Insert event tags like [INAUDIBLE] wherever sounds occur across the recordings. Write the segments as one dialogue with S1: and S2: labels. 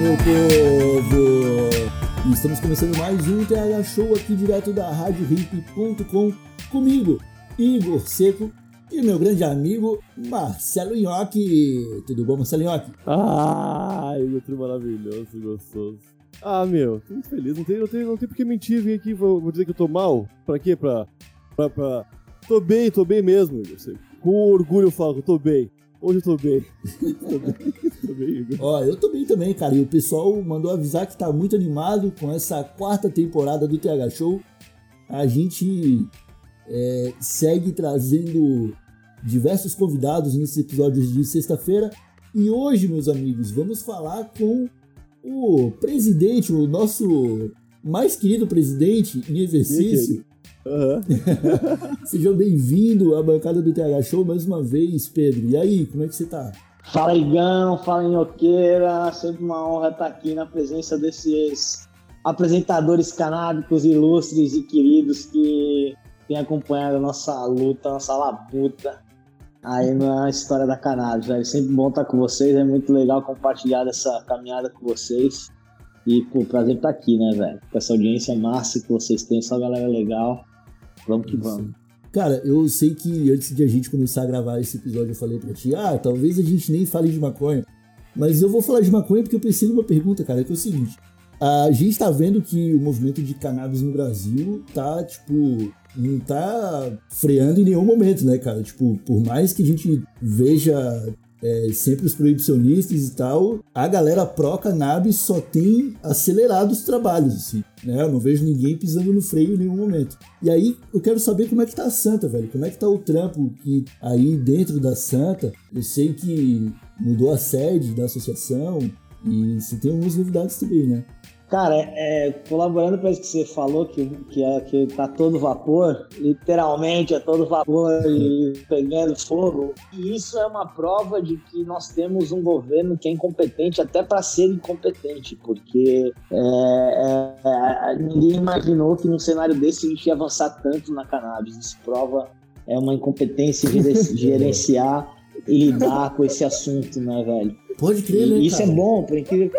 S1: Meu povo! Estamos começando mais um TH Show aqui direto da RadioHip.com comigo, Igor Seco e meu grande amigo Marcelo Nhoque. Tudo bom, Marcelo Nhoque?
S2: Ai, outro maravilhoso, gostoso. Ah, meu, tô muito feliz. Não tem, não tem, não tem por que mentir, vir aqui vou, vou dizer que eu tô mal. Pra quê? Pra, pra, pra... Tô bem, tô bem mesmo, Igor. Seco. Com orgulho eu falo que tô bem. Hoje eu tô bem. tô bem, tô bem, Igor.
S1: Ó, eu tô bem também, cara. E o pessoal mandou avisar que tá muito animado com essa quarta temporada do TH Show. A gente é, segue trazendo diversos convidados nesses episódios de sexta-feira. E hoje, meus amigos, vamos falar com o presidente, o nosso mais querido presidente em exercício.
S2: Aham. [LAUGHS]
S1: Sejam bem-vindos à bancada do TH Show mais uma vez, Pedro. E aí, como é que você tá?
S3: Fala Igão, fala Inhoqueira, sempre uma honra estar aqui na presença desses apresentadores canábicos ilustres e queridos que têm acompanhado a nossa luta, a nossa labuta aí na história da cannabis. É sempre bom estar com vocês, é muito legal compartilhar essa caminhada com vocês. E, pô, prazer estar aqui, né, velho? Com essa audiência massa que vocês têm, só galera legal. Vamos que vamos.
S1: Cara, eu sei que antes de a gente começar a gravar esse episódio, eu falei pra ti, ah, talvez a gente nem fale de maconha. Mas eu vou falar de maconha porque eu pensei numa pergunta, cara, que é o seguinte. A gente tá vendo que o movimento de cannabis no Brasil tá, tipo, não tá freando em nenhum momento, né, cara? Tipo, por mais que a gente veja é, sempre os proibicionistas e tal, a galera pró-cannabis só tem acelerado os trabalhos, assim, né? Eu não vejo ninguém pisando no freio em nenhum momento. E aí, eu quero saber como é que tá a Santa, velho. Como é que tá o trampo que aí dentro da Santa, eu sei que mudou a sede da associação e você tem algumas novidades também, né?
S3: Cara, é, colaborando com isso que você falou, que, que, é, que tá todo vapor, literalmente é todo vapor e pegando fogo. E isso é uma prova de que nós temos um governo que é incompetente até para ser incompetente, porque é, é, ninguém imaginou que num cenário desse a gente ia avançar tanto na cannabis. Isso prova é uma incompetência de [LAUGHS] gerenciar e lidar com esse assunto, né, velho?
S1: Pode crer, né,
S3: E isso
S1: cara?
S3: é bom, por incrível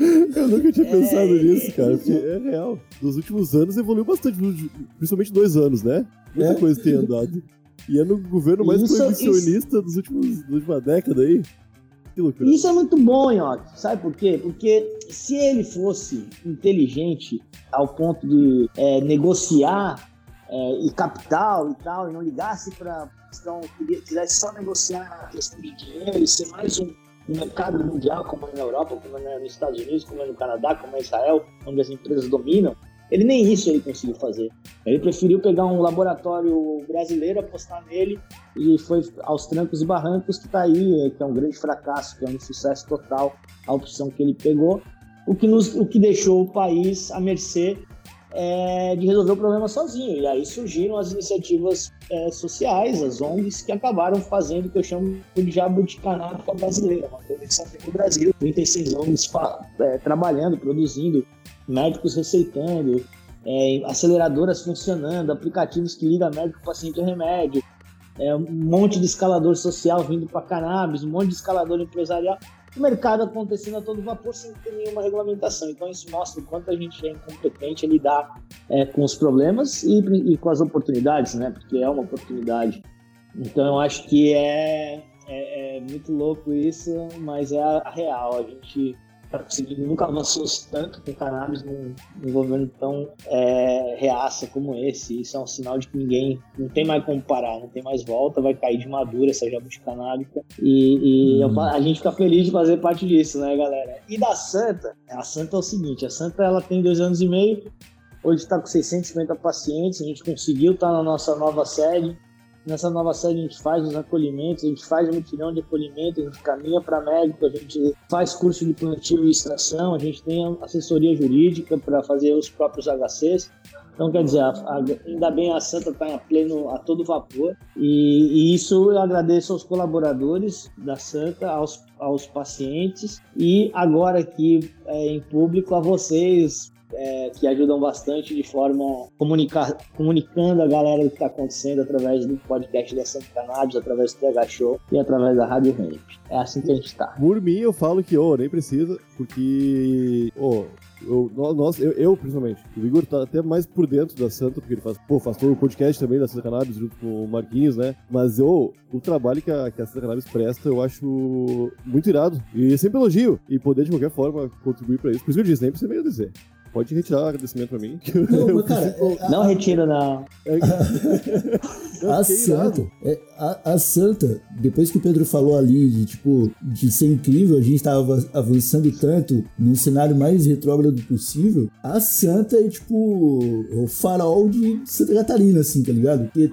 S2: Eu nunca tinha pensado nisso, cara, porque é real. Nos últimos anos evoluiu bastante, principalmente dois anos, né? Muita
S1: É.
S2: coisa tem andado. E é no governo mais
S3: Isso-
S2: proibicionista dos últimos, da última década aí. Que loucura.
S3: Isso é muito bom, Nhoque. Sabe por quê? Porque se ele fosse inteligente ao ponto de é, negociar é, e capital e tal, e não ligasse para questão, quisesse só negociar a questão de dinheiro e ser mais um, um mercado mundial, como é na Europa, como é nos Estados Unidos, como é no Canadá, como é em Israel, onde as empresas dominam, ele nem isso ele conseguiu fazer. Ele preferiu pegar um laboratório brasileiro, apostar nele e foi aos trancos e barrancos que tá aí, que é um grande fracasso, que é um sucesso total a opção que ele pegou, o que, nos, o que deixou o país à mercê é, de resolver o problema sozinho. E aí surgiram as iniciativas é, sociais, as ONGs, que acabaram fazendo o que eu chamo de jabuticanábica brasileira, uma coisa que no Brasil. 36 ONGs é, trabalhando, produzindo, médicos receitando, é, aceleradoras funcionando, aplicativos que ligam médico, paciente e remédio, é, um monte de escalador social vindo para cannabis, um monte de escalador empresarial. O mercado acontecendo a todo vapor sem ter nenhuma regulamentação. Então isso mostra o quanto a gente é incompetente em lidar é, com os problemas e, e com as oportunidades, né? Porque é uma oportunidade. Então eu acho que é, é, é muito louco isso, mas é a, a real. A gente tá nunca avançou tanto com cannabis num, num governo tão é, reaça como esse. Isso é um sinal de que ninguém não tem mais como parar, não tem mais volta, vai cair de madura essa jabuticanábica. E, e fa- a gente fica feliz de fazer parte disso, né, galera? E da Santa, a Santa é o seguinte: a Santa ela tem dois anos e meio, hoje está com 650 pacientes, a gente conseguiu estar na nossa nova sede nessa nova série a gente faz os acolhimentos, a gente faz um mutirão de acolhimento, a gente caminha para médico, a gente faz curso de plantio e extração, a gente tem assessoria jurídica para fazer os próprios HCs. Então, quer dizer, a, a, ainda bem a Santa está a pleno, a todo vapor. E, e, isso eu agradeço aos colaboradores da Santa, aos, aos pacientes e agora aqui é, em público a vocês, é, que ajudam bastante de forma comunicar, comunicando a galera do que está acontecendo através do podcast da Santa Cannabis, através do TH Show e através da Rádio Ramp. É assim que a gente está.
S2: Por mim, eu falo que, oh, nem precisa, porque, oh, eu, nós, eu, eu, principalmente, o Igor tá até mais por dentro da Santa, porque ele faz, pô, faz todo o podcast também da Santa Cannabis junto com o Marquinhos, né? Mas eu, o trabalho que a, que a Santa Cannabis presta, eu acho muito irado. E sempre elogio. E poder, de qualquer forma, contribuir pra isso. Por isso que eu disse, nem precisa me agradecer. Pode retirar o agradecimento pra mim. [LAUGHS]
S3: Não, mas cara, é, não retira, não. [LAUGHS]
S1: a Santa, é, a, a, Santa, depois que o Pedro falou ali de, tipo, de ser incrível, a gente tava avançando tanto num cenário mais retrógrado possível, a Santa é, tipo, o farol de Santa Catarina, assim, tá ligado? Porque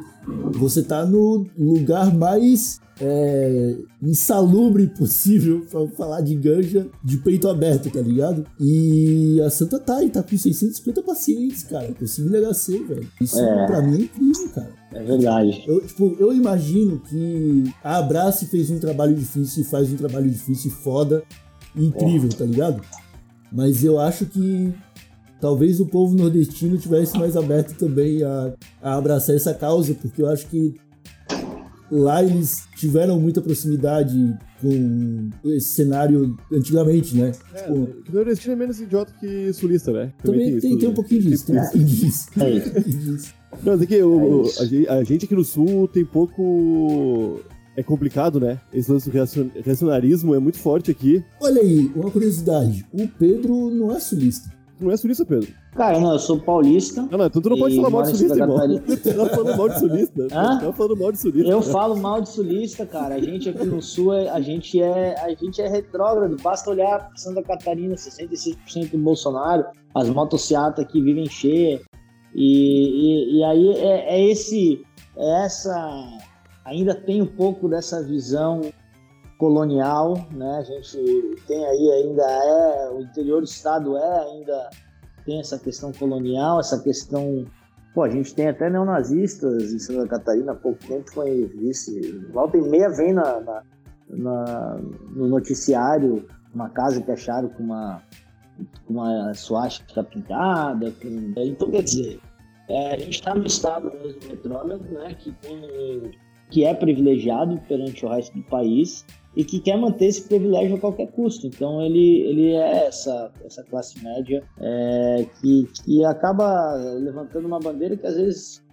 S1: você tá no lugar mais é, insalubre possível pra falar de ganja de peito aberto, tá ligado? E a Santa tá e tá com 650 pacientes, cara, conseguindo HC, velho. Isso é. pra mim é incrível, cara.
S3: É verdade.
S1: Eu, tipo, eu imagino que a Abrace fez um trabalho difícil e faz um trabalho difícil foda e incrível, tá ligado? Mas eu acho que talvez o povo nordestino tivesse mais aberto também a, a abraçar essa causa, porque eu acho que lá eles tiveram muita proximidade com esse cenário antigamente, né?
S2: É, tipo, nordestino é menos idiota que sulista, né?
S1: Também, também tem, tem, tem, um pouquinho disso, tem um pouquinho disso. É.
S2: Não, o, é a gente aqui no sul tem pouco é complicado, né? Esse lance do reacionarismo é muito forte aqui.
S1: Olha aí, uma curiosidade. O Pedro não é sulista.
S2: Não é sulista, Pedro?
S3: Cara, não, eu sou paulista.
S2: Não, não, então tu não pode falar mal de sulista, irmão. [LAUGHS] Tu tá falando mal de sulista. Hã? Tu tá falando mal de sulista.
S3: Eu falo mal de sulista, cara. A gente aqui no sul, é, a gente é, a gente é retrógrado. Basta olhar Santa Catarina, 66% do Bolsonaro. As motocicletas aqui vivem cheias. E, e, e, aí é, é esse, é essa... Ainda tem um pouco dessa visão colonial, né? A gente tem aí ainda é o interior do estado é ainda tem essa questão colonial, essa questão Pô, a gente tem até neonazistas em Santa Catarina, há pouco tempo foi vice. Volta e meia vem na, na, na, no noticiário uma casa que acharam com uma, uma suástica pintada. Com... Então, quer dizer, é, a gente está no estado mesmo retrógrado, né, que, tem, que é privilegiado perante o resto do país, e que quer manter esse privilégio a qualquer custo. Então ele, ele é essa, essa classe média é, que, que acaba levantando uma bandeira que às vezes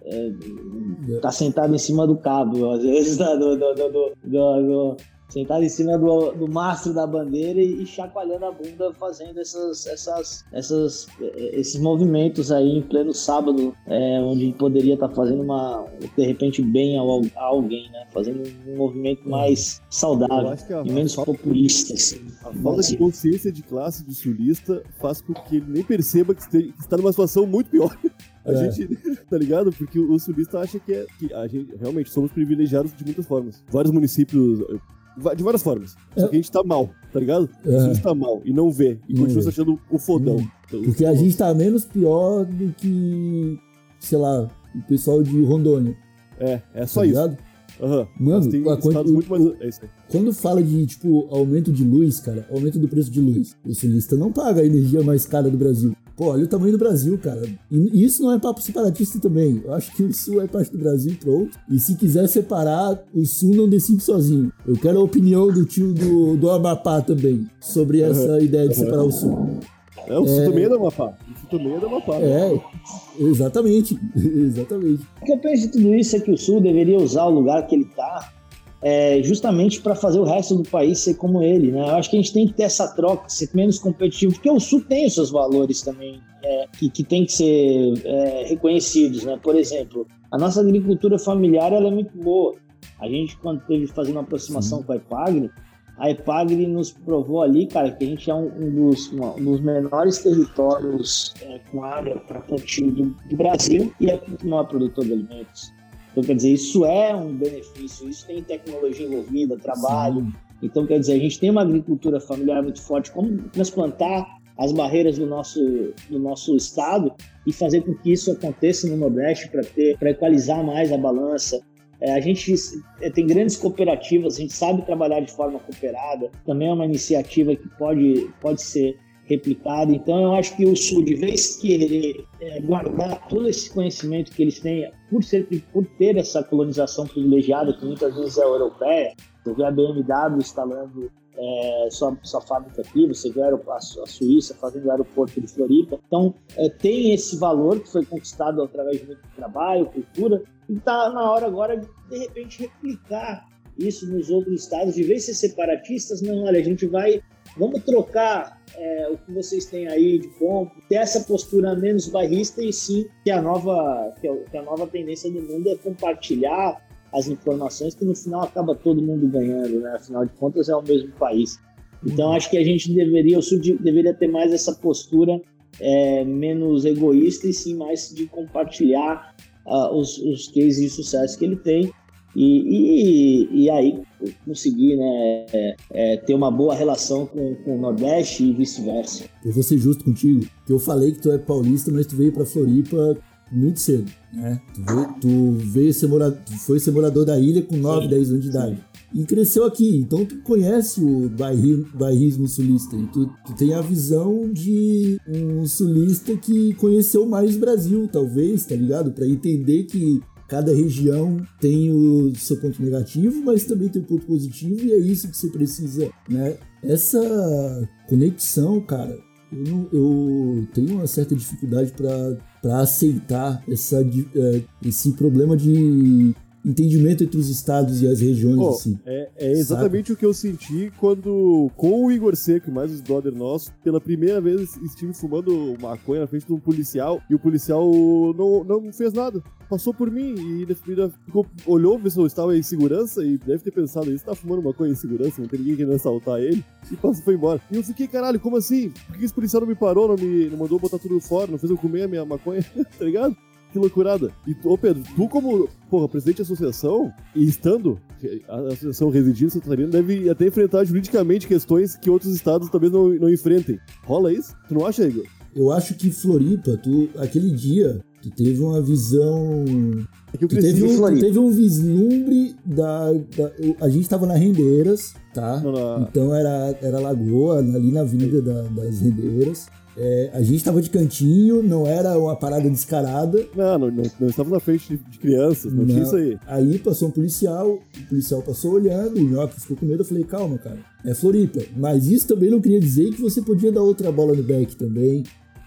S3: está é, sentado em cima do cabo, às vezes [LAUGHS] do, do, do sentado em cima do, do mastro da bandeira e, e chacoalhando a bunda, fazendo essas, essas, essas, esses movimentos aí em pleno sábado, é, onde poderia estar tá fazendo uma, de repente, bem a, a alguém, né? Fazendo um movimento mais saudável e menos populista. Assim.
S2: A falta de consciência de classe do sulista faz com que ele nem perceba que está numa situação muito pior. A é. gente, [LAUGHS] tá ligado? Porque o sulista acha que, é, que a gente realmente somos privilegiados de muitas formas. Vários municípios, de várias formas. Só que a gente tá mal, tá ligado? É. A gente tá mal e não vê. E continua se achando o fodão.
S1: Então, Porque a gente tá menos pior do que, sei lá, o pessoal de Rondônia.
S2: É, é só tá isso. Ligado?
S1: Uhum. Mano, tem a, quando, muito mais... é isso aí. quando fala de, tipo, aumento de luz, cara, aumento do preço de luz, o sulista não paga a energia mais cara do Brasil. Pô, olha o tamanho do Brasil, cara. E isso não é papo separatista também. Eu acho que o Sul é parte do Brasil, pronto. E se quiser separar, o Sul não decide sozinho. Eu quero a opinião do tio do, do Amapá também sobre essa uhum. ideia de separar o Sul.
S2: É, o Sul é... também é do Amapá. O Sul também é do Amapá.
S1: Né? É, exatamente. [LAUGHS] exatamente.
S3: O que eu penso de tudo isso é que o Sul deveria usar o lugar que ele tá é, justamente para fazer o resto do país ser como ele. Né? Eu acho que a gente tem que ter essa troca, ser menos competitivo, porque o Sul tem os seus valores também é, que, que tem que ser é, reconhecidos. Né? Por exemplo, a nossa agricultura familiar ela é muito boa. A gente, quando teve fazendo uma aproximação com a Epagre, a Epagre nos provou ali, cara, que a gente é um, um, dos, um dos, menores territórios é, com área para plantio do, do, Brasil e é o maior produtor de alimentos. Então, quer dizer, isso é um benefício, isso tem tecnologia envolvida, trabalho. Sim. Então, quer dizer, a gente tem uma agricultura familiar muito forte. Como transplantar as barreiras do nosso, do nosso estado e fazer com que isso aconteça no Nordeste para equalizar mais a balança. É, a gente é, tem grandes cooperativas, a gente sabe trabalhar de forma cooperada. Também é uma iniciativa que pode, pode ser replicada. Então, eu acho que o Sul, de vez querer é, guardar todo esse conhecimento que eles têm, por, ser, por ter essa colonização privilegiada, que muitas vezes é europeia, você vê a BMW instalando é, sua, sua fábrica aqui, você vê a, a, Suíça fazendo o aeroporto de Floripa. Então, é, tem esse valor que foi conquistado através de muito trabalho, cultura, e está na hora agora de, de repente, replicar isso nos outros estados, de vez ser separatistas, não, olha, a gente vai, vamos trocar é, o que vocês têm aí de bom, ter essa postura menos barrista e sim que a nova, que a, que a nova tendência do mundo é compartilhar as informações que no final acaba todo mundo ganhando, né? Afinal de contas é o mesmo país. Então acho que a gente deveria, o Sul deveria ter mais essa postura é, menos egoísta e sim mais de compartilhar uh, os, os cases de sucesso que ele tem e, e, e aí conseguir né, é, é, ter uma boa relação com, com o Nordeste e vice-versa.
S1: Eu vou ser justo contigo, que eu falei que tu é paulista, mas tu veio para Floripa muito cedo, né? Tu veio, tu veio ser morador, foi ser morador da ilha com 9, 10 anos de idade. E cresceu aqui, então tu conhece o bairrismo sulista. E tu, tu tem a visão de um sulista que conheceu mais o Brasil, talvez, tá ligado? Para entender que cada região tem o seu ponto negativo, mas também tem o ponto positivo, e é isso que você precisa, né? Essa conexão, cara, eu, não, eu tenho uma certa dificuldade para aceitar essa, é, esse problema de entendimento entre os estados e as regiões, oh, assim.
S2: É, é exatamente o que eu senti quando, com o Igor Seco e mais os brother nossos, pela primeira vez estive fumando maconha na frente de um policial e o policial não, não fez nada. Passou por mim e ele ficou, olhou, viu se eu estava em segurança e deve ter pensado, ele está fumando maconha em segurança, não tem ninguém querendo assaltar ele, e passou, foi embora. E eu fiquei, caralho, como assim? Por que esse policial não me parou, não me não mandou botar tudo fora, não fez eu comer a minha maconha, [LAUGHS] tá ligado? Que loucurada. E, ô Pedro, tu como, porra, presidente da associação, e estando a associação residindo em Santa Catarina, deve até enfrentar juridicamente questões que outros estados talvez não, não enfrentem. Rola isso? Tu não acha, Igor?
S1: Eu acho que Floripa, tu, aquele dia, tu teve uma visão. É tu, teve um, tu teve um vislumbre da, da. a gente tava na Rendeiras, tá? Não, não. Então era, era Lagoa, ali na Avenida da, das Rendeiras. É, a gente estava de cantinho, não era uma parada descarada.
S2: Não, não, não, não estava na frente de, de crianças, não, não, tinha isso aí.
S1: Aí passou um policial, o policial passou olhando, o Nhoque ficou com medo, eu falei, calma, cara, é Floripa. Mas isso também não queria dizer que você podia dar outra bola no back também,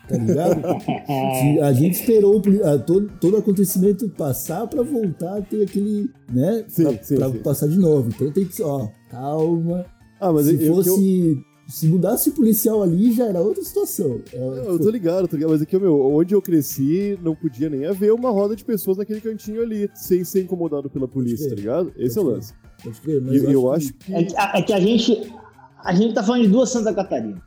S1: tá ligado? [LAUGHS] a gente esperou a, todo, todo acontecimento passar para voltar a ter aquele, né, sim, pra, sim, pra sim. passar de novo. Então tem que, ó, calma. Ah, mas Se eu, fosse... Eu se mudasse o policial ali, já era outra situação.
S2: É, eu tô ligado, tô ligado, mas aqui, meu, onde eu cresci, não podia nem haver uma roda de pessoas naquele cantinho ali, sem ser incomodado pela polícia, tá ligado? Esse é o lance. Pode crer, mas e, eu, acho que...
S3: É que... É que a gente, a gente tá falando de duas Santa Catarina.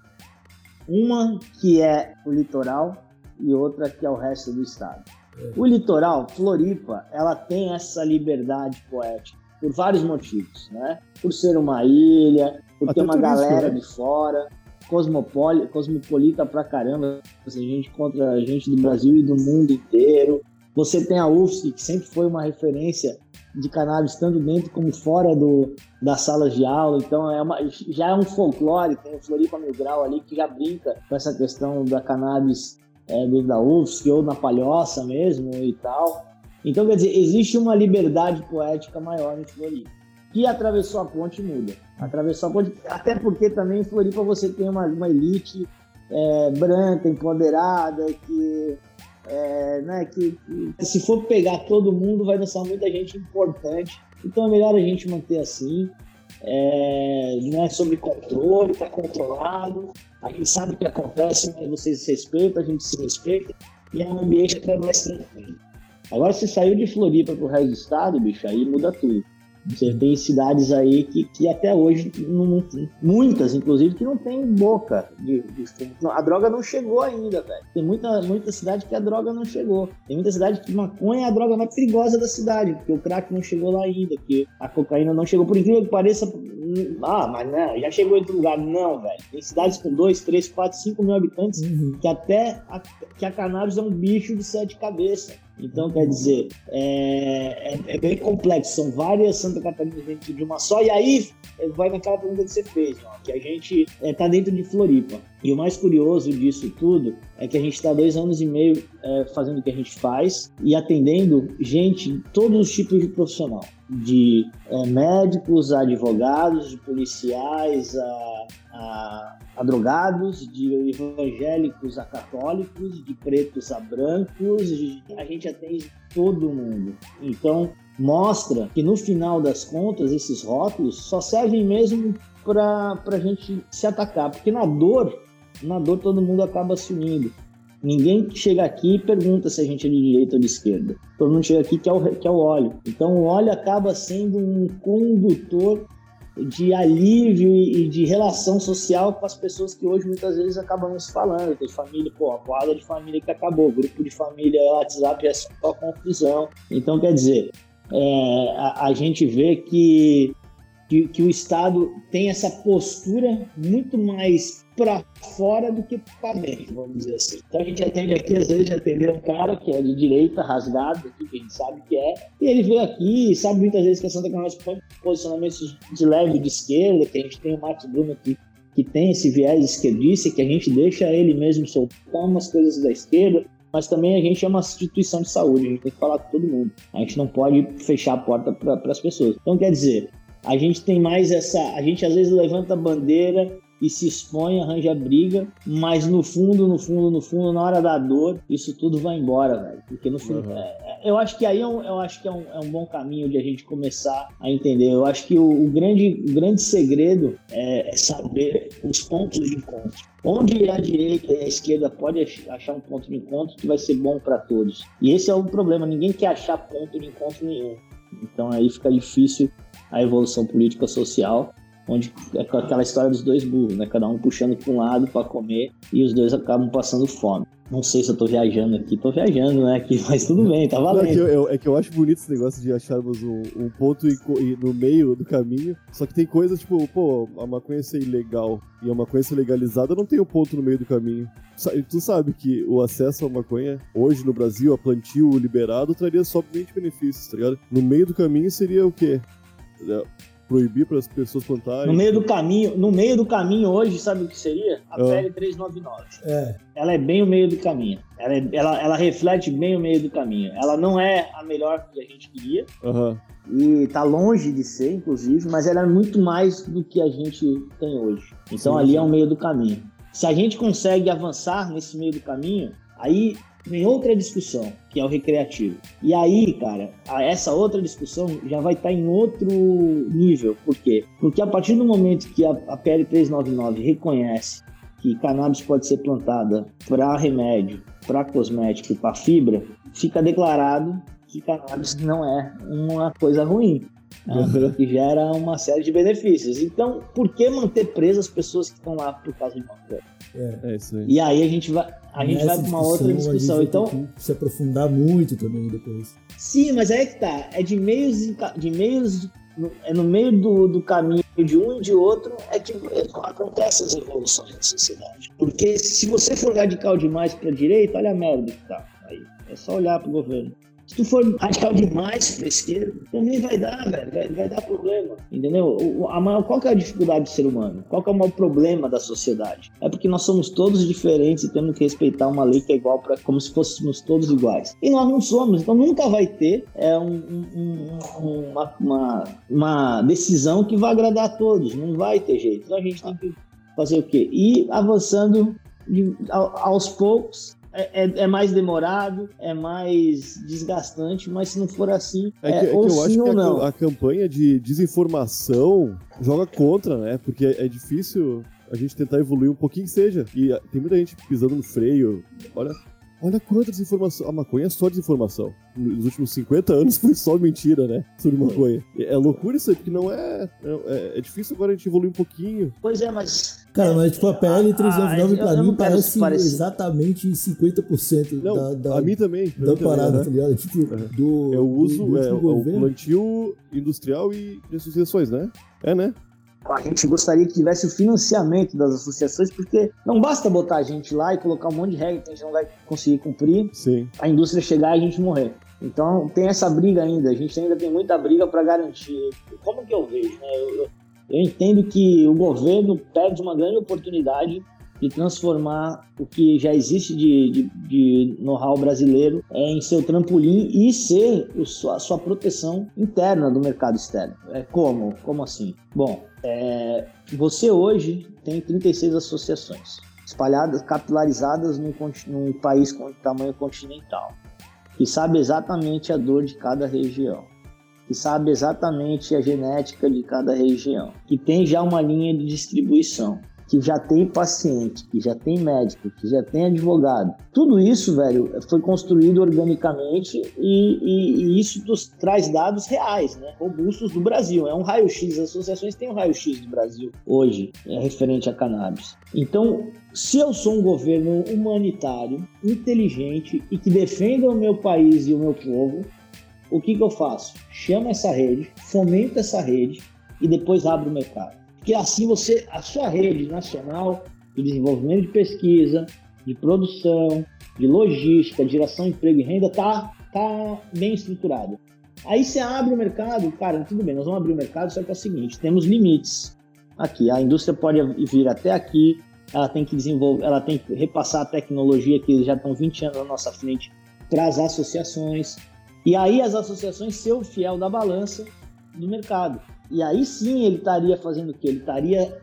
S3: Uma que é o litoral e outra que é o resto do estado. É. O litoral, Floripa, ela tem essa liberdade poética por vários motivos, né? Por ser uma ilha, por ter uma galera né? de fora, cosmopoli, cosmopolita pra caramba, assim, gente contra gente do Brasil e do mundo inteiro. Você tem a UFSC, que sempre foi uma referência de cannabis, tanto dentro como fora do, das salas de aula, então é uma, já é um folclore, tem o Floripa Mil Grau ali que já brinca com essa questão da cannabis é, dentro da UFSC ou na palhoça mesmo e tal. Então, quer dizer, existe uma liberdade poética maior em Floripa. Que atravessou a ponte muda. Atravessou a ponte, até porque também em Floripa você tem uma, uma elite é, branca, empoderada, que, é, né, que, que, se for pegar todo mundo vai dançar muita gente importante. Então é melhor a gente manter assim. É, não é sobre controle, está controlado. A gente sabe o que acontece, mas vocês se respeitam, a gente se respeita. E é um ambiente até mais tranquilo. Agora, se saiu de Floripa pro resto do estado, bicho, aí muda tudo. Você tem cidades aí que, que até hoje, não, muitas inclusive, que não tem boca de, de A droga não chegou ainda, velho. Tem muita, muita cidade que a droga não chegou. Tem muita cidade que maconha é a droga mais perigosa da cidade, porque o crack não chegou lá ainda, porque a cocaína não chegou. Por incrível que pareça, ah, mas não, já chegou em outro lugar. Não, velho. Tem cidades com 2, 3, 4, 5 mil habitantes uhum. que até a, que a cannabis é um bicho de sete cabeças. Então, quer dizer, é, é, é, bem complexo. São várias Santa Catarina dentro de uma só. E aí vai naquela pergunta que você fez, ó, que a gente está é, dentro de Floripa. E o mais curioso disso tudo é que a gente está dois anos e meio é, fazendo o que a gente faz e atendendo gente, todos os tipos de profissional, de é, médicos a advogados, de policiais a, a, a, drogados, de evangélicos a católicos, de pretos a brancos, de, a gente atende todo mundo. Então mostra que no final das contas esses rótulos só servem mesmo para a gente se atacar, porque na dor na dor todo mundo acaba se unindo. Ninguém chega aqui e pergunta se a gente é de direita ou de esquerda. Todo mundo chega aqui que é o, que é o óleo. Então o óleo acaba sendo um condutor de alívio e de relação social com as pessoas que hoje muitas vezes acabam se falando. Tem família, pô, a porrada de família que acabou, grupo de família, WhatsApp é só confusão. Então, quer dizer, é, a, a, gente vê que, que, que o Estado tem essa postura muito mais para fora do que para dentro, vamos dizer assim. Então a gente atende aqui, às vezes, atender um cara que é de direita, rasgado, que a gente sabe que é, e ele veio aqui e sabe muitas vezes que a Santa Catarina põe posicionamentos de leve de esquerda, que a gente tem o Marcos Bruno aqui que tem esse viés esquerdista, que a gente deixa ele mesmo soltar umas coisas da esquerda, mas também a gente é uma instituição de saúde, a gente tem que falar com todo mundo. A gente não pode fechar a porta para as pessoas. Então, quer dizer, a gente tem mais essa. A gente às vezes levanta a bandeira e se expõe, arranja briga, mas no fundo, no fundo, no fundo, na hora da dor, isso tudo vai embora, velho. Porque no fundo, uhum. é, eu acho que aí é um, eu acho que é um, é um bom caminho de a gente começar a entender. Eu acho que o, o grande, grande segredo é, é saber os pontos de encontro. Onde a direita e a esquerda podem achar um ponto de encontro que vai ser bom para todos. E esse é o problema, ninguém quer achar ponto de encontro nenhum. Então aí fica difícil a evolução política social onde é aquela história dos dois burros, né? Cada um puxando para um lado para comer e os dois acabam passando fome. Não sei se eu tô viajando aqui, tô viajando, né? Aqui, [LAUGHS] mas tudo bem, tá valendo.
S2: Não, é, que eu, é, que eu, acho bonito esse negócio de acharmos um, um ponto e, e no meio do caminho. Só que tem coisas tipo, pô, a maconha ser ilegal e a maconha ser legalizada não tem um ponto no meio do caminho. Tu sabe que o acesso à maconha, hoje no Brasil, a plantio liberado, traria somente benefícios, tá ligado? No meio do caminho seria o quê? Proibir para as pessoas plantarem.
S3: No meio do caminho, no meio do caminho hoje, sabe o que seria? A ah. PL 399. É. Ela é bem o meio do caminho. Ela, é, ela, ela reflete bem o meio do caminho. Ela não é a melhor que a gente queria. Uhum. E tá longe de ser, inclusive, mas ela é muito mais do que a gente tem hoje. Então sim, ali sim. é o meio do caminho. Se a gente consegue avançar nesse meio do caminho, aí em outra discussão, que é o recreativo. E aí, cara, essa outra discussão já vai estar tá em outro nível. Por quê? Porque a partir do momento que a, a PL 399 reconhece que cannabis pode ser plantada para remédio, para cosmético, para fibra, fica declarado que cannabis não é uma coisa ruim. Né? que gera uma série de benefícios. Então, por que manter presas as pessoas que estão lá por causa de maconha? É. é isso aí. E aí a gente vai, a gente vai para uma outra discussão. Então,
S1: se aprofundar muito também depois.
S3: Sim, mas é que tá. É de meios, de meios é no meio do, do caminho de um e de outro é que acontecem as evoluções da sociedade. Porque se você for radical demais para a direita, olha a merda que tá. Aí é só olhar para o governo. Se tu for radical demais pra esquerda, também vai dar, velho. Vai, vai dar problema. Entendeu? O, a maior, qual que é a dificuldade do ser humano? Qual que é o maior problema da sociedade? É porque nós somos todos diferentes e temos que respeitar uma lei que é igual para como se fôssemos todos iguais. E nós não somos, então nunca vai ter é, um, um, um, uma, uma, uma decisão que vai agradar a todos. Não vai ter jeito. Então a gente tem que fazer o quê? Ir avançando de, aos poucos é, é, é, mais demorado, é mais desgastante, mas se não for assim, é, que, é, é ou que eu acho que
S2: a, a, campanha de desinformação joga contra, né? Porque é, difícil a gente tentar evoluir um pouquinho que seja. E ah, tem muita gente pisando no freio. Olha, Olha quanta desinformação. A maconha é só desinformação. Nos últimos 50 anos foi só mentira, né? Sobre maconha. É loucura isso aí, porque não é. É, é difícil agora a gente evoluir um pouquinho.
S3: Pois é, mas.
S1: Cara, mas tipo, a PL 399
S3: Ah,
S1: pra
S3: eu
S1: mim parece
S3: parecer-
S1: exatamente 50%
S2: Não,
S1: da, da,
S2: a mim também. pra
S1: da
S2: mim também,
S1: parada,
S2: né?
S1: tá ligado? Tipo, do.
S2: É o uso,
S1: do, do
S2: é,
S1: último
S2: o- plantio industrial e de associações, né? É, né?
S3: A gente gostaria que tivesse o financiamento das associações, porque não basta botar a gente lá e colocar um monte de regra que a gente não vai conseguir cumprir,
S2: Sim.
S3: a indústria chegar e a gente morrer. Então tem essa briga ainda, a gente ainda tem muita briga para garantir. Como que eu vejo? Né? Eu, eu- eu entendo que o governo perde uma grande oportunidade de transformar o que já existe de, de, de know-how brasileiro é, em seu trampolim e ser a sua proteção interna do mercado externo. É, como? Como assim? Bom, é, você hoje tem 36 associações espalhadas, capilarizadas num, num país com tamanho continental, que sabe exatamente a dor de cada região, que sabe exatamente a genética de cada região, que tem já uma linha de distribuição, que já tem paciente, que já tem médico, que já tem advogado. Tudo isso, velho, foi construído organicamente e, e- e isso nos traz dados reais, né? Robustos do Brasil. É um raio-x, as associações têm um raio-x do Brasil hoje, é, referente a cannabis. Então, se eu sou um governo humanitário, inteligente e que defenda o meu país e o meu povo, o que, que eu faço? Chama essa rede, fomenta essa rede e depois abre o mercado. Porque assim você, a sua rede nacional de desenvolvimento de pesquisa, de produção, de logística, de geração de emprego e renda tá, tá bem estruturada. Aí você abre o mercado, cara, tudo bem, nós vamos abrir o mercado, só que é o seguinte, temos limites aqui. A indústria pode vir até aqui, ela tem que desenvolver, ela tem que repassar a tecnologia que já estão 20 anos na nossa frente para as associações. E aí as associações ser o fiel da balança do mercado. E aí sim ele estaria fazendo o quê? Ele estaria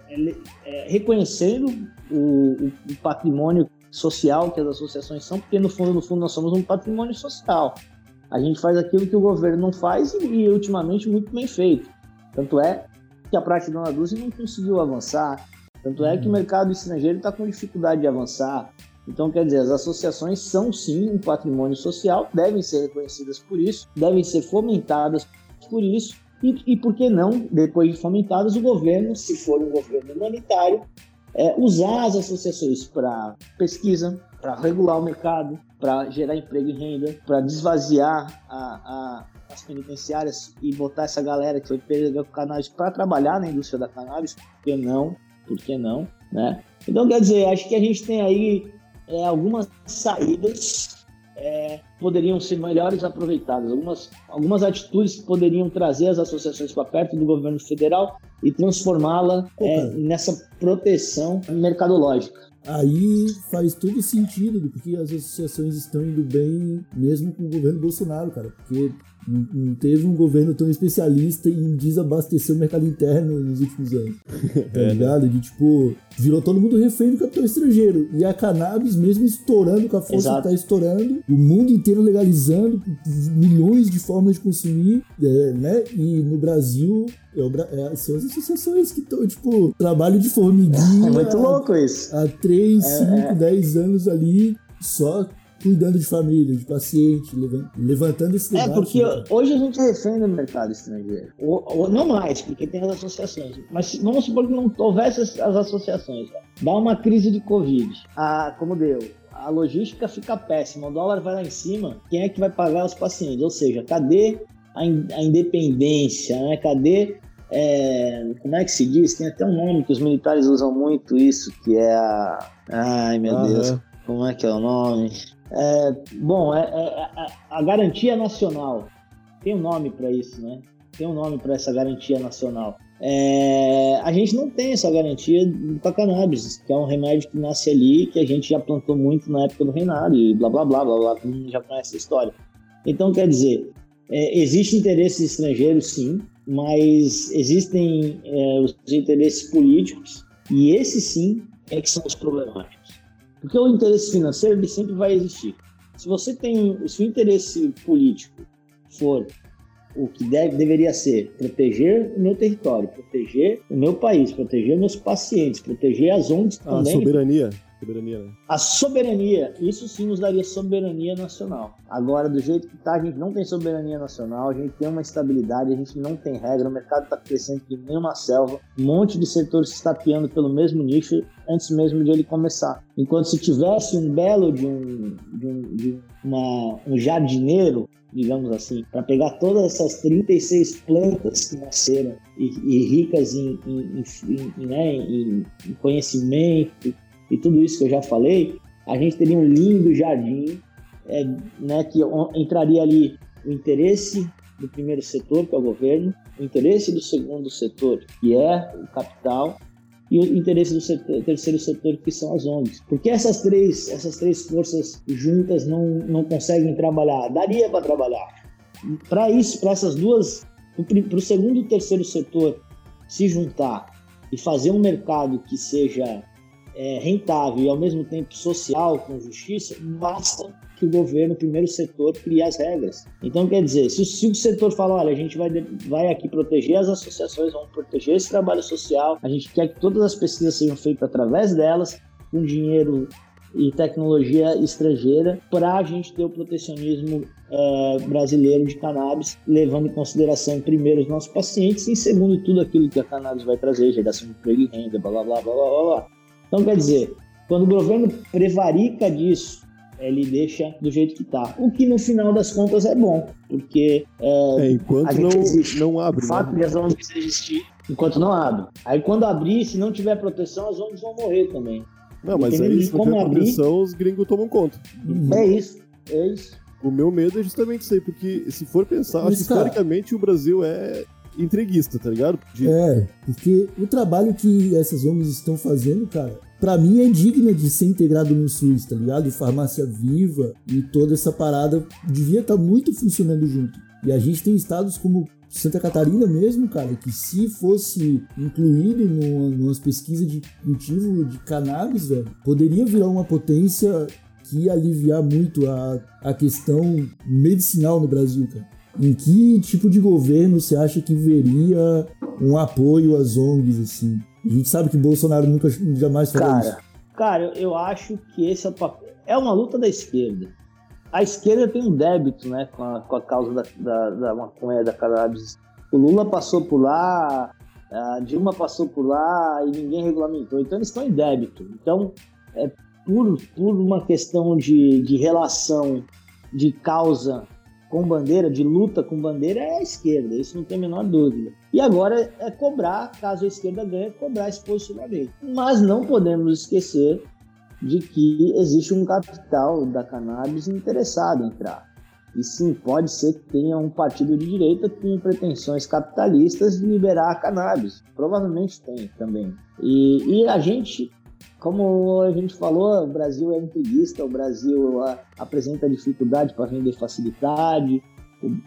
S3: é, reconhecendo o, o- patrimônio social que as associações são, porque no fundo, no fundo, nós somos um patrimônio social. A gente faz aquilo que o governo não faz e, e ultimamente muito bem feito. Tanto é que a prática da Dona não conseguiu avançar. Tanto é que o mercado estrangeiro está com dificuldade de avançar. Então, quer dizer, as associações são sim um patrimônio social, devem ser reconhecidas por isso, devem ser fomentadas por isso, e, e por que não, depois de fomentadas, o governo, se for um governo humanitário, é, usar as associações para pesquisa, para regular o mercado, para gerar emprego e renda, para desvaziar a- a- as penitenciárias e botar essa galera que foi pega com cannabis para trabalhar na indústria da cannabis, por que não? Por que não? Né? Então, quer dizer, acho que a gente tem aí é, algumas saídas é, poderiam ser melhores aproveitadas, algumas, algumas atitudes que poderiam trazer as associações para perto do governo federal e transformá-la é, nessa proteção mercadológica.
S1: Aí faz todo sentido, porque as associações estão indo bem mesmo com o governo Bolsonaro, cara. Porque não teve um governo tão especialista em desabastecer o mercado interno nos últimos anos. [LAUGHS] Tá ligado? De tipo, virou todo mundo refém do capital estrangeiro. E a cannabis, mesmo estourando com a força
S3: Exato.
S1: que tá estourando, o mundo inteiro legalizando, milhões de formas de consumir, é, né? E no Brasil, é é, são as associações que estão, tipo, trabalho de formiguinha. [LAUGHS]
S3: É muito louco isso.
S1: há 3,
S3: É,
S1: 5,
S3: é.
S1: 10 anos ali só cuidando de família, de paciente, levan- levantando esse
S3: É,
S1: debate.
S3: porque
S1: né,
S3: hoje a gente é refém do mercado estrangeiro. Ou, ou não mais, porque tem as associações. Mas vamos supor que não houvesse as, as associações. né? Dá uma crise de Covid. Ah, como deu? A logística fica péssima, o dólar vai lá em cima, quem é que vai pagar os pacientes? Ou seja, cadê a, in- a independência? Né? Cadê. é, como é que se diz? Tem até um nome que os militares usam muito isso, que é a. Ai, meu. Deus. Como é que é o nome? É, bom, é, é- é- a garantia nacional. Tem um nome para isso, né? Tem um nome para essa garantia nacional. É, a gente não tem essa garantia com a cannabis, que é um remédio que nasce ali, que a gente já plantou muito na época do reinado e blá blá blá blá blá, todo mundo já conhece a história. Então, quer dizer, é, existe interesses estrangeiros, sim, mas existem é, os interesses políticos, e esses sim é que são os problemáticos. Porque o interesse financeiro ele sempre vai existir. Se você tem, se o interesse político for o que deve, deveria ser proteger o meu território, proteger o meu país, proteger meus pacientes, proteger as ONGs
S2: A
S3: também,
S2: soberania. Soberania, né?
S3: A soberania, isso sim nos daria soberania nacional. Agora, do jeito que tá, a gente não tem soberania nacional, a gente tem uma estabilidade, a gente não tem regra, o mercado está crescendo que nem uma selva, um monte de setores se estapeando pelo mesmo nicho antes mesmo de ele começar. Enquanto se tivesse um belo de um, de um, de uma, um jardineiro digamos assim, para pegar todas essas 36 plantas que nasceram e, e ricas em, em, em, né, em, conhecimento e tudo isso que eu já falei, a gente teria um lindo jardim, é, né, que entraria ali o interesse do primeiro setor, que é o governo, o interesse do segundo setor, que é o capital, e o interesse do setor, terceiro setor, que são as ONGs. Porque essas três, essas três forças juntas não, não conseguem trabalhar? Daria para trabalhar. Para isso, para essas duas, para o segundo e terceiro setor se juntar e fazer um mercado que seja é, rentável e ao mesmo tempo social, com justiça, basta que o governo, o primeiro setor, crie as regras. Então, quer dizer, se, se o setor fala, olha, a gente vai, vai aqui proteger as associações, vamos proteger esse trabalho social, a gente quer que todas as pesquisas sejam feitas através delas, com dinheiro e tecnologia estrangeira, para a gente ter o protecionismo é, brasileiro de cannabis, levando em consideração, primeiro, os nossos pacientes e, segundo, tudo aquilo que a cannabis vai trazer, geração de emprego e renda, blá, blá, blá, blá, blá, blá. Então, quer dizer, quando o governo prevarica disso, ele deixa do jeito que está. O que no final das contas é bom, porque
S2: é, é enquanto não, existe. não abre.
S3: O fato
S2: né?
S3: de as ONGs existir enquanto não abre. Aí quando abrir, se não tiver proteção, as ONGs vão morrer também.
S2: Não, mas aí se não tiver abrir, proteção, os gringos tomam conta.
S3: É isso, é isso.
S2: O meu medo é justamente isso aí, porque se for pensar, mas, acho que historicamente o Brasil é entreguista, tá ligado?
S1: De... É, porque o trabalho que essas ONGs estão fazendo, cara, para mim é digna de ser integrado no SUS, tá ligado? Farmácia Viva e toda essa parada devia estar tá muito funcionando junto. E a gente tem estados como Santa Catarina mesmo, cara, que se fosse incluído numa, numa pesquisa de cultivo de cannabis, velho, poderia virar uma potência que ia aliviar muito a, a questão medicinal no Brasil, cara. Em que tipo de governo você acha que veria um apoio às ONGs, assim? A gente sabe que Bolsonaro nunca jamais falou
S3: cara,
S1: isso.
S3: Cara, eu acho que esse é o papel. É uma luta da esquerda. A esquerda tem um débito né, com, a, com a causa da, da, da maconha, da cannabis. O Lula passou por lá, a Dilma passou por lá e ninguém regulamentou. Então eles estão em débito. Então, é por, por uma questão de, de relação de causa com bandeira, de luta com bandeira, é a esquerda, isso não tem a menor dúvida. E agora é cobrar, caso a esquerda ganhe, cobrar esse posicionamento. Mas não podemos esquecer de que existe um capital da cannabis interessado em entrar. E sim, pode ser que tenha um partido de direita com pretensões capitalistas de liberar a cannabis. Provavelmente tem também. E, e a gente como a gente falou, o Brasil é integrista, o Brasil a, apresenta dificuldade para vender facilidade,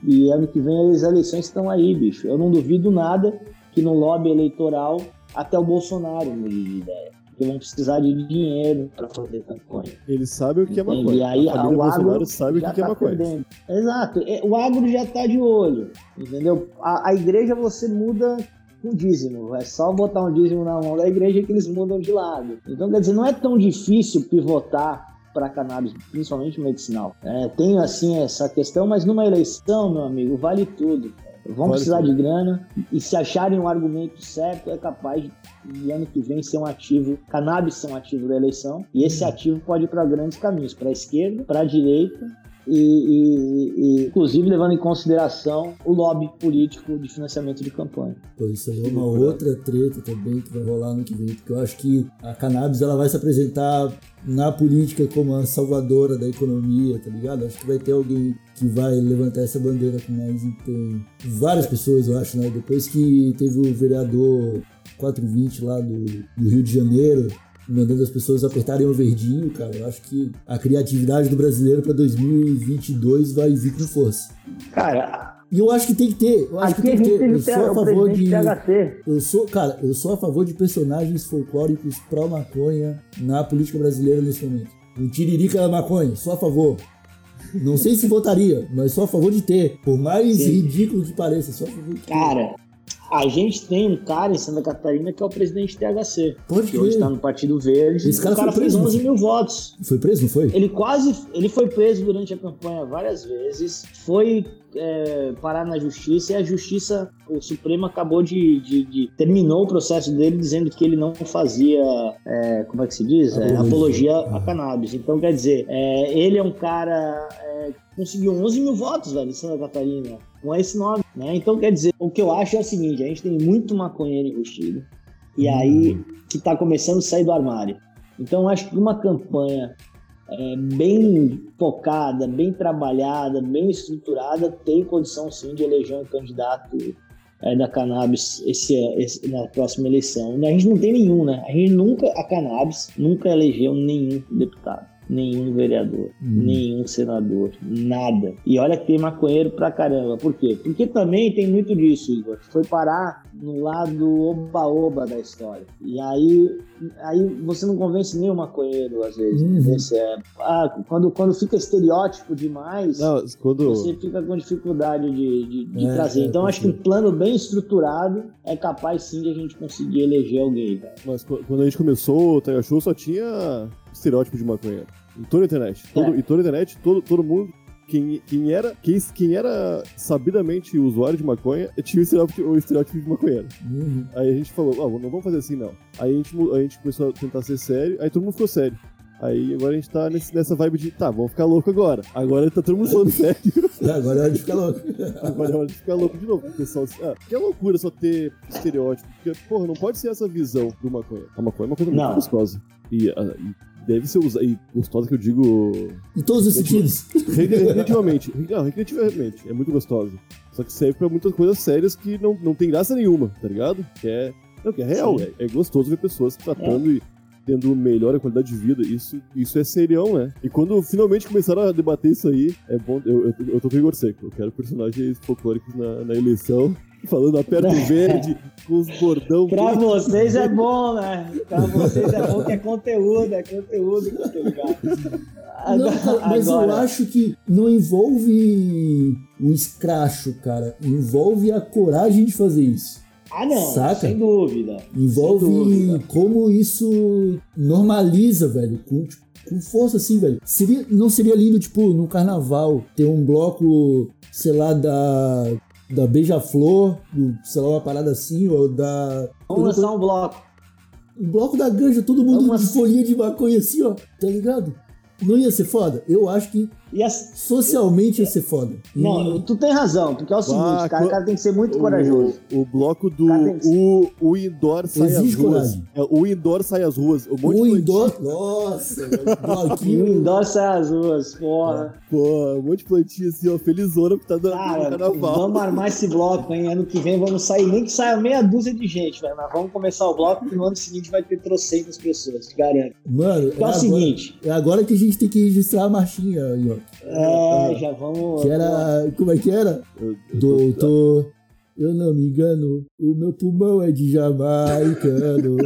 S3: e ano que vem as eleições estão aí, bicho. Eu não duvido nada que no lobby eleitoral até o Bolsonaro mude de ideia. Porque vão precisar de dinheiro para fazer campanha.
S2: Eles sabem o que é maconha. E aí a o agro sabe o que, que é tá maconha. Perdendo.
S3: Exato. O agro já está de olho, entendeu? A, a igreja você muda um dízimo. É só botar um dízimo na mão da igreja que eles mudam de lado. Então, quer dizer, não é tão difícil pivotar para cannabis, principalmente medicinal. É, tem assim essa questão, mas numa eleição, meu amigo, vale tudo. Vão vale precisar tudo. de grana e se acharem um argumento certo, é capaz de ano que vem ser um ativo, cannabis ser um ativo da eleição, e esse ativo pode ir para grandes caminhos, para a esquerda, para a direita e, e, e, inclusive levando em consideração o lobby político de financiamento de campanha.
S1: Pô, isso aí é uma outra treta também que vai rolar no que vem, porque eu acho que a cannabis ela vai se apresentar na política como a salvadora da economia, tá ligado? Acho que vai ter alguém que vai levantar essa bandeira com mais empenho. Várias pessoas, eu acho, né? Depois que teve o vereador 420 lá do, do Rio de Janeiro, mandando as pessoas apertarem o verdinho, cara. Eu acho que a criatividade do brasileiro para 2022 vai vir com força.
S3: Cara,
S1: e eu acho que tem que ter. Eu acho que tem que ter. Eu sou a favor de. Eu sou, cara, eu sou a favor de personagens folclóricos pró-maconha na política brasileira nesse momento. O Tiririca da maconha, sou a favor. Não sei se votaria, mas sou a favor de ter. Por mais Sim. ridículo que pareça, sou a favor de ter.
S3: Cara, A gente tem um cara em Santa Catarina que é o presidente do THC.
S1: Pode
S3: que hoje está no Partido Verde.
S1: Esse cara
S3: o cara fez
S1: preso,
S3: 11
S1: não
S3: mil votos.
S1: Foi preso, não foi?
S3: Ele quase. Ele foi preso durante a campanha várias vezes, foi é, parar na justiça e a justiça, o Supremo acabou de, de- de- terminou o processo dele dizendo que ele não fazia, é, como é que se diz? É,
S1: Apologia.
S3: apologia a cannabis. Então, quer dizer, é, ele é um cara é, conseguiu 11 mil votos, velho, em Santa Catarina, com esse nome, né? Então, quer dizer, o que eu acho é o seguinte, a gente tem muito maconheiro enrustido, e aí que tá começando a sair do armário. Então, acho que uma campanha é, bem focada, bem trabalhada, bem estruturada, tem condição sim de eleger um candidato é, da cannabis esse, esse- na próxima eleição. A gente não tem nenhum, né? A gente nunca, a cannabis nunca elegeu nenhum deputado, nenhum vereador,
S1: Hum.
S3: nenhum senador, nada. E olha que tem maconheiro pra caramba. Por quê? Porque também tem muito disso, Igor. Foi parar no lado oba-oba da história. E aí, aí você não convence o maconheiro, às vezes.
S1: Uhum.
S3: é- ah, quando, quando fica estereótipo demais,
S2: Não, quando.
S3: você fica com dificuldade de, de- de
S1: É,
S3: trazer.
S1: é,
S3: então,
S1: pode
S3: acho que um plano bem estruturado é capaz sim de a gente conseguir eleger alguém, velho.
S2: Mas qu- quando a gente começou o Tega Show só tinha estereótipo de maconheiro. Em toda a internet. Todo,
S3: É.
S2: Em toda a internet, todo, todo mundo. Quem, quem, era, quem, quem era sabidamente usuário de maconha tinha o estereótipo, o estereótipo de maconheiro.
S1: Uhum.
S2: Aí a gente falou, ó, não vamos fazer assim não. Aí a gente, a gente começou a tentar ser sério, aí todo mundo ficou sério. Aí agora a gente tá nesse- nessa vibe de, tá, vamos ficar louco agora. Agora tá todo mundo falando [LAUGHS] sério.
S1: Agora é hora de ficar louco.
S2: Agora é hora de ficar louco de novo. O pessoal, ah, que é loucura só ter estereótipo. Porque, porra, não pode ser essa visão do maconha. A maconha é uma coisa muito
S3: Não.
S2: gostosa. E, ah, e deve ser usada. E gostosa que eu digo.
S1: Em todos os sentidos. [LAUGHS]
S2: Recreativamente. Não, recreativamente. É muito gostosa. Só que serve pra muitas coisas sérias que não, não tem graça nenhuma, tá ligado? Que é. Não, que é real. É, é gostoso ver pessoas tratando e tendo melhor a qualidade de vida. Isso, isso é serião, né? E quando finalmente começaram a debater isso aí, é bom. Eu, eu, eu tô com Igor Seco. Eu quero personagens folclóricos na, na eleição. Falando aperto [LAUGHS] verde, com os bordão.
S3: Pra vocês é bom, né? Pra vocês é bom que é conteúdo, é conteúdo, tá ligado?
S1: Não, cara, mas eu
S3: Agora-
S1: acho que não envolve o escracho, cara. Envolve a coragem de fazer isso.
S3: Ah, não,
S1: Saca?
S3: sem dúvida.
S1: Envolve
S3: Sem dúvida.
S1: como isso normaliza, velho. Com, tipo, com força, assim, velho. Seria, não seria lindo, tipo, no carnaval, ter um bloco, sei lá, da. Da Beija-Flor, sei lá, uma parada assim, ou da.
S3: Vamos lançar um bloco.
S1: Um bloco da ganja, todo mundo
S3: Vamos
S1: de folhinha de maconha assim, ó. Tá ligado? Não ia ser foda? Eu acho que
S3: E as-
S1: socialmente ia ser foda.
S3: Não, tu tem razão, porque é o seguinte,
S2: Ah,
S3: cara, o cara tem que ser muito corajoso.
S2: O, o bloco do.
S3: Que-
S2: O, o indoor sai às ruas. É, o indoor sai às ruas. Um monte
S1: o
S2: de
S1: indoor. Nossa, [LAUGHS]
S3: E
S1: bloquinho.
S3: endossa as ruas, porra.
S2: Pô, um monte de plantinha assim, ó, felizona que tá dando
S3: Cara,
S2: carnaval.
S3: vamos armar esse bloco, hein? Ano que vem vamos sair, nem que saia meia dúzia de gente, velho. Mas vamos começar o bloco e no ano seguinte vai ter trocentas pessoas, te garanto.
S1: Mano,
S3: Então é o
S1: agora,
S3: seguinte,
S1: é agora que a gente tem que registrar a marchinha, ó.
S3: É, já vamos.
S1: Que era. Como é que era?
S2: Eu- eu tô-
S1: Doutor, eu não me engano, o meu pulmão é de jamaicano.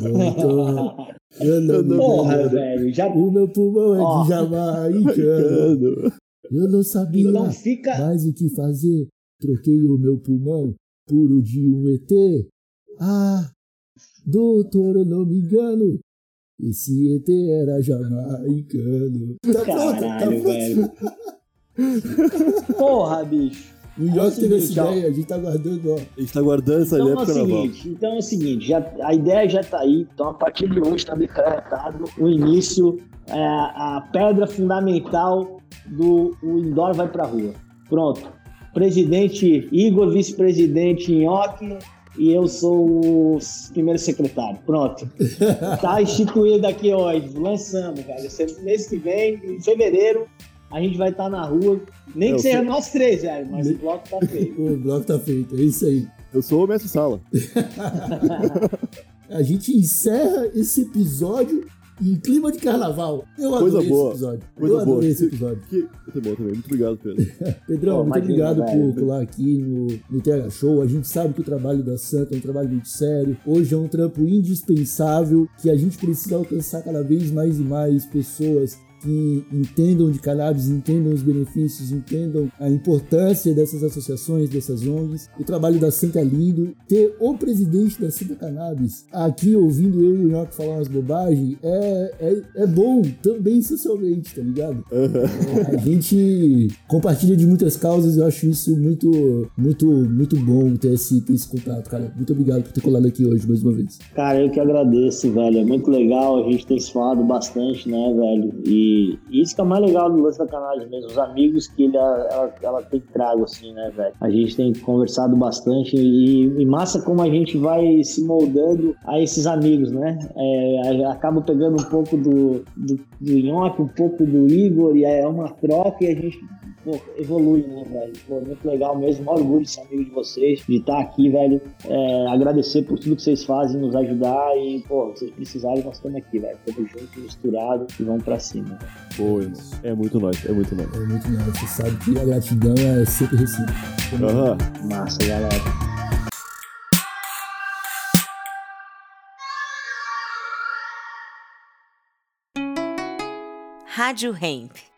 S1: Doutor, eu não me
S3: Porra,
S1: engano,
S3: velho, já.
S1: o meu pulmão é
S3: Ó.
S1: de jamaicano. Eu não sabia
S3: Então fica.
S1: mais o que fazer. Troquei o meu pulmão por o de um ET. Ah, doutor, eu não me engano. Esse ET era jamaicano. Tá pronto, tá
S3: Caralho,
S1: pronto.
S3: velho. Porra, bicho.
S1: O York teve essa ideia, a gente tá guardando, ó.
S2: a gente tá guardando essa
S3: Então
S2: ideia
S3: é
S2: pro
S3: o
S2: carnaval.
S3: seguinte, então é o seguinte, já, a ideia já tá aí, então a partir de hoje está decretado o início, é, a pedra fundamental do o indoor vai pra rua. Pronto. Presidente Igor, vice-presidente Nhoque e eu sou o primeiro secretário. Pronto. Tá instituído aqui hoje. Lançamos, cara. Mês que vem, em fevereiro, a gente vai estar na rua. Nem
S2: Eu
S3: que seja
S2: sou-
S3: nós três, velho, mas o bloco tá feito. [LAUGHS]
S1: O bloco tá feito, é isso aí.
S2: Eu sou o mestre sala. [LAUGHS] [LAUGHS]
S1: A gente encerra esse episódio em clima de carnaval. Eu
S2: Coisa
S1: adorei
S2: boa,
S1: esse episódio.
S2: coisa
S1: eu adorei
S2: boa.
S1: esse episódio.
S2: Que... Também, eu também. Muito obrigado, Pedro. [LAUGHS]
S1: Pedrão,
S3: Pô,
S1: muito obrigado por colar aqui no, no TH Show. A gente sabe que o trabalho da Santa é um trabalho muito sério. Hoje é um trampo indispensável que a gente precisa alcançar cada vez mais e mais pessoas que entendam de cannabis, entendam os benefícios, entendam a importância dessas associações, dessas ONGs. O trabalho da Santa é lindo. Ter o presidente da Santa Cannabis aqui ouvindo eu e o Nhoque falar umas bobagens é, é, é bom também socialmente, tá ligado? [LAUGHS] É, a gente compartilha de muitas causas, eu acho isso muito, muito, muito bom ter esse, ter esse contato, cara. Muito obrigado por ter colado aqui hoje mais uma vez.
S3: Cara, eu que agradeço, velho. É muito legal, a gente tem se falado bastante, né, velho? E isso que é o mais legal do lance da canagem mesmo, os amigos que ele, ela, ela tem trago, assim, né, velho? A gente tem conversado bastante e, e, massa como a gente vai se moldando a esses amigos, né? É, acaba pegando um pouco do, do, do Nhoque, um pouco do Igor, e é uma troca e a gente pô, evolui, né, velho? Pô, muito legal mesmo, um orgulho de ser amigo de vocês, de estar aqui, velho. É, agradecer por tudo que vocês fazem, nos ajudar e, pô, vocês precisarem, nós estamos aqui, velho. Tamo junto, misturado e vamos pra cima.
S2: Pô, irmão, é muito nóis, é muito nóis.
S1: É muito nóis, você sabe que a gratidão é sempre recíproca.
S2: Aham.
S3: Massa, galera.
S4: Rádio Hemp.